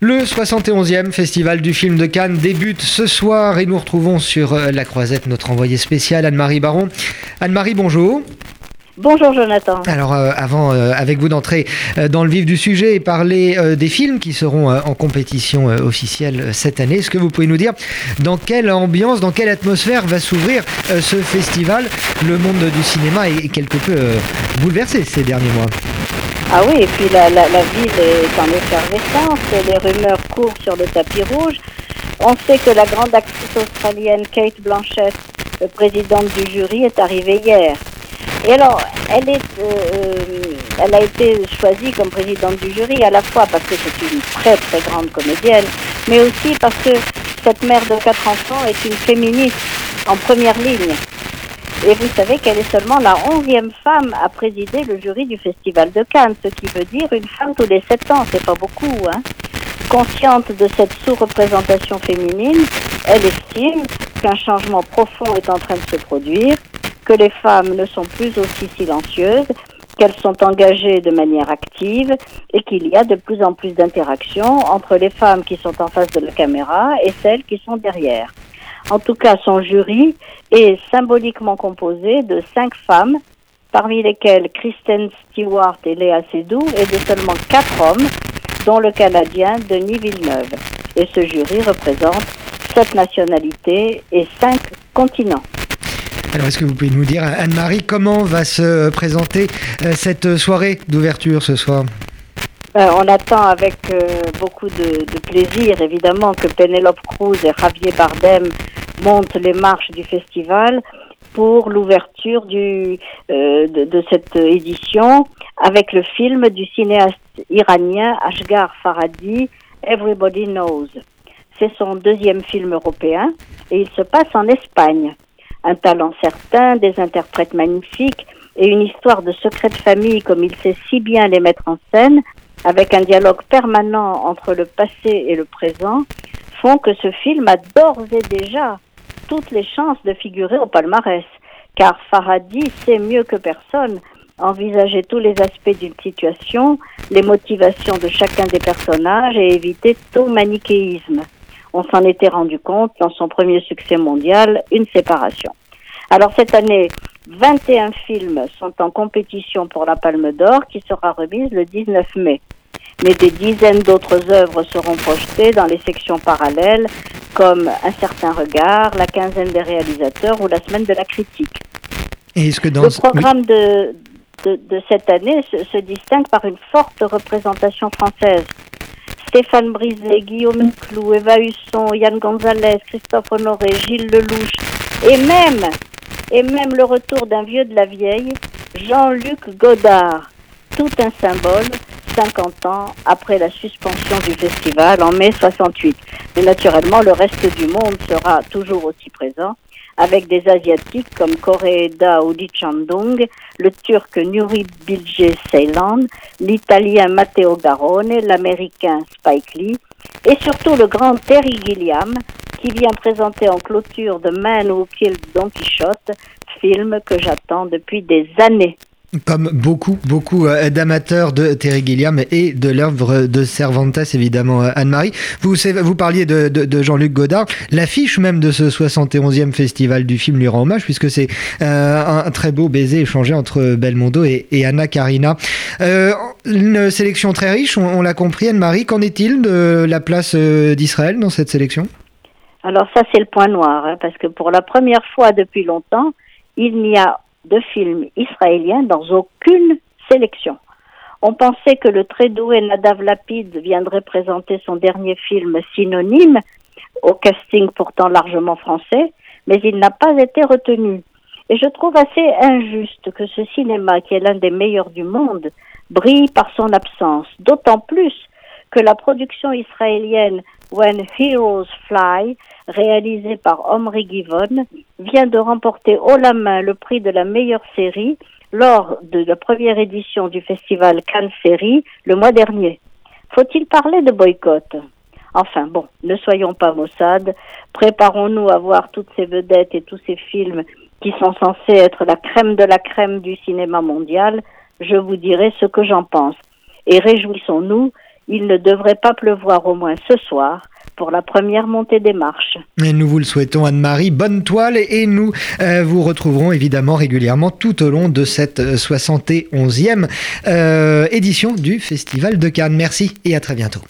Le 71e Festival du film de Cannes débute ce soir et nous retrouvons sur euh, la croisette notre envoyée spéciale Anne-Marie Baron. Anne-Marie, bonjour. Bonjour Jonathan. Alors euh, avant euh, avec vous d'entrer dans le vif du sujet et parler des films qui seront en compétition officielle cette année, est-ce que vous pouvez nous dire dans quelle ambiance, dans quelle atmosphère va s'ouvrir ce festival? Le monde du cinéma est quelque peu bouleversé ces derniers mois. Ah oui, et puis la, la, ville est en effervescence, les rumeurs courent sur le tapis rouge. On sait que la grande actrice australienne Kate Blanchett, présidente du jury, est arrivée hier. Et alors, elle, est, euh, elle a été choisie comme présidente du jury à la fois parce que c'est une très très grande comédienne, mais aussi parce que cette mère de quatre enfants est une féministe en première ligne. Et vous savez qu'elle est seulement la onzième femme à présider le jury du Festival de Cannes, ce qui veut dire une femme tous les sept ans, c'est pas beaucoup. Hein. Consciente de cette sous-représentation féminine, elle estime qu'un changement profond est en train de se produire, que les femmes ne sont plus aussi silencieuses, qu'elles sont engagées de manière active et qu'il y a de plus en plus d'interactions entre les femmes qui sont en face de la caméra et celles qui sont derrière. En tout cas, son jury est symboliquement composé de cinq femmes, parmi lesquelles Kristen Stewart et Léa Seydoux, et de seulement quatre hommes, dont le Canadien Denis Villeneuve. Et ce jury représente sept nationalités et cinq continents. Alors, est-ce que vous pouvez nous dire, Anne-Marie, comment va se présenter euh, cette soirée d'ouverture ce soir? Euh, on attend avec euh, beaucoup de, de, plaisir, évidemment, que Penelope Cruz et Javier Bardem monte les marches du festival pour l'ouverture du euh, de, de, cette édition avec le film du cinéaste iranien Ashgar Farhadi, Everybody Knows. C'est son deuxième film européen et il se passe en Espagne. Un talent certain, des interprètes magnifiques et une histoire de secret de famille comme il sait si bien les mettre en scène, avec un dialogue permanent entre le passé et le présent, font que ce film a d'ores et déjà toutes les chances de figurer au palmarès, car Faradi sait mieux que personne envisager tous les aspects d'une situation, les motivations de chacun des personnages et éviter tout manichéisme. On s'en était rendu compte dans son premier succès mondial, Une séparation. Alors cette année, 21 films sont en compétition pour la Palme d'Or qui sera remise le 19 mai. Mais des dizaines d'autres œuvres seront projetées dans les sections parallèles comme Un certain regard, La quinzaine des réalisateurs ou La semaine de la critique. Et est-ce que dans Le programme de, de, de, cette année se, se, distingue par une forte représentation française. Stéphane Brisé, Guillaume Clou, Eva Husson, Yann Gonzalez, Christophe Honoré, Gilles Lelouch et même, et même le retour d'un vieux de la vieille, Jean-Luc Godard. Tout un symbole 50 ans après la suspension du festival en mai 68. Mais naturellement, le reste du monde sera toujours aussi présent, avec des Asiatiques comme Koreeda ou Chandong, le Turc Nuri Bilge Ceylan, l'Italien Matteo Garone, l'Américain Spike Lee, et surtout le grand Terry Gilliam, qui vient présenter en clôture The Man Who Killed Don Quixote, film que j'attends depuis des années. Comme beaucoup, beaucoup euh, d'amateurs de Terry Gilliam et de l'œuvre de Cervantes, évidemment, euh, Anne-Marie. Vous, parliez de, Jean-Luc Godard. L'affiche même de ce 71e festival du film lui rend hommage, puisque c'est euh, un, très beau baiser échangé entre Belmondo et, Anna Karina. Une sélection très riche, on, on l'a compris, Anne-Marie. Qu'en est-il de la place d'Israël dans cette sélection? Alors ça, c'est le point noir, hein, parce que pour la première fois depuis longtemps, il n'y a de films israéliens dans aucune sélection. On pensait que le très doué Nadav Lapid viendrait présenter son dernier film synonyme, au casting pourtant largement français, mais il n'a pas été retenu. Et je trouve assez injuste que ce cinéma, qui est l'un des meilleurs du monde, brille par son absence, d'autant plus que la production israélienne When Heroes Fly, réalisée par Omri Givon, vient de remporter haut la main le prix de la meilleure série lors de la première édition du festival Cannes Série le mois dernier. Faut-il parler de boycott? Enfin bon, ne soyons pas maussades, préparons-nous à voir toutes ces vedettes et tous ces films qui sont censés être la crème de la crème du cinéma mondial, je vous dirai ce que j'en pense. Et réjouissons-nous il ne devrait pas pleuvoir au moins ce soir pour la première montée des marches. Nous vous le souhaitons Anne-Marie, bonne toile et nous euh, vous retrouverons évidemment régulièrement tout au long de cette 71e euh, édition du Festival de Cannes. Merci et à très bientôt.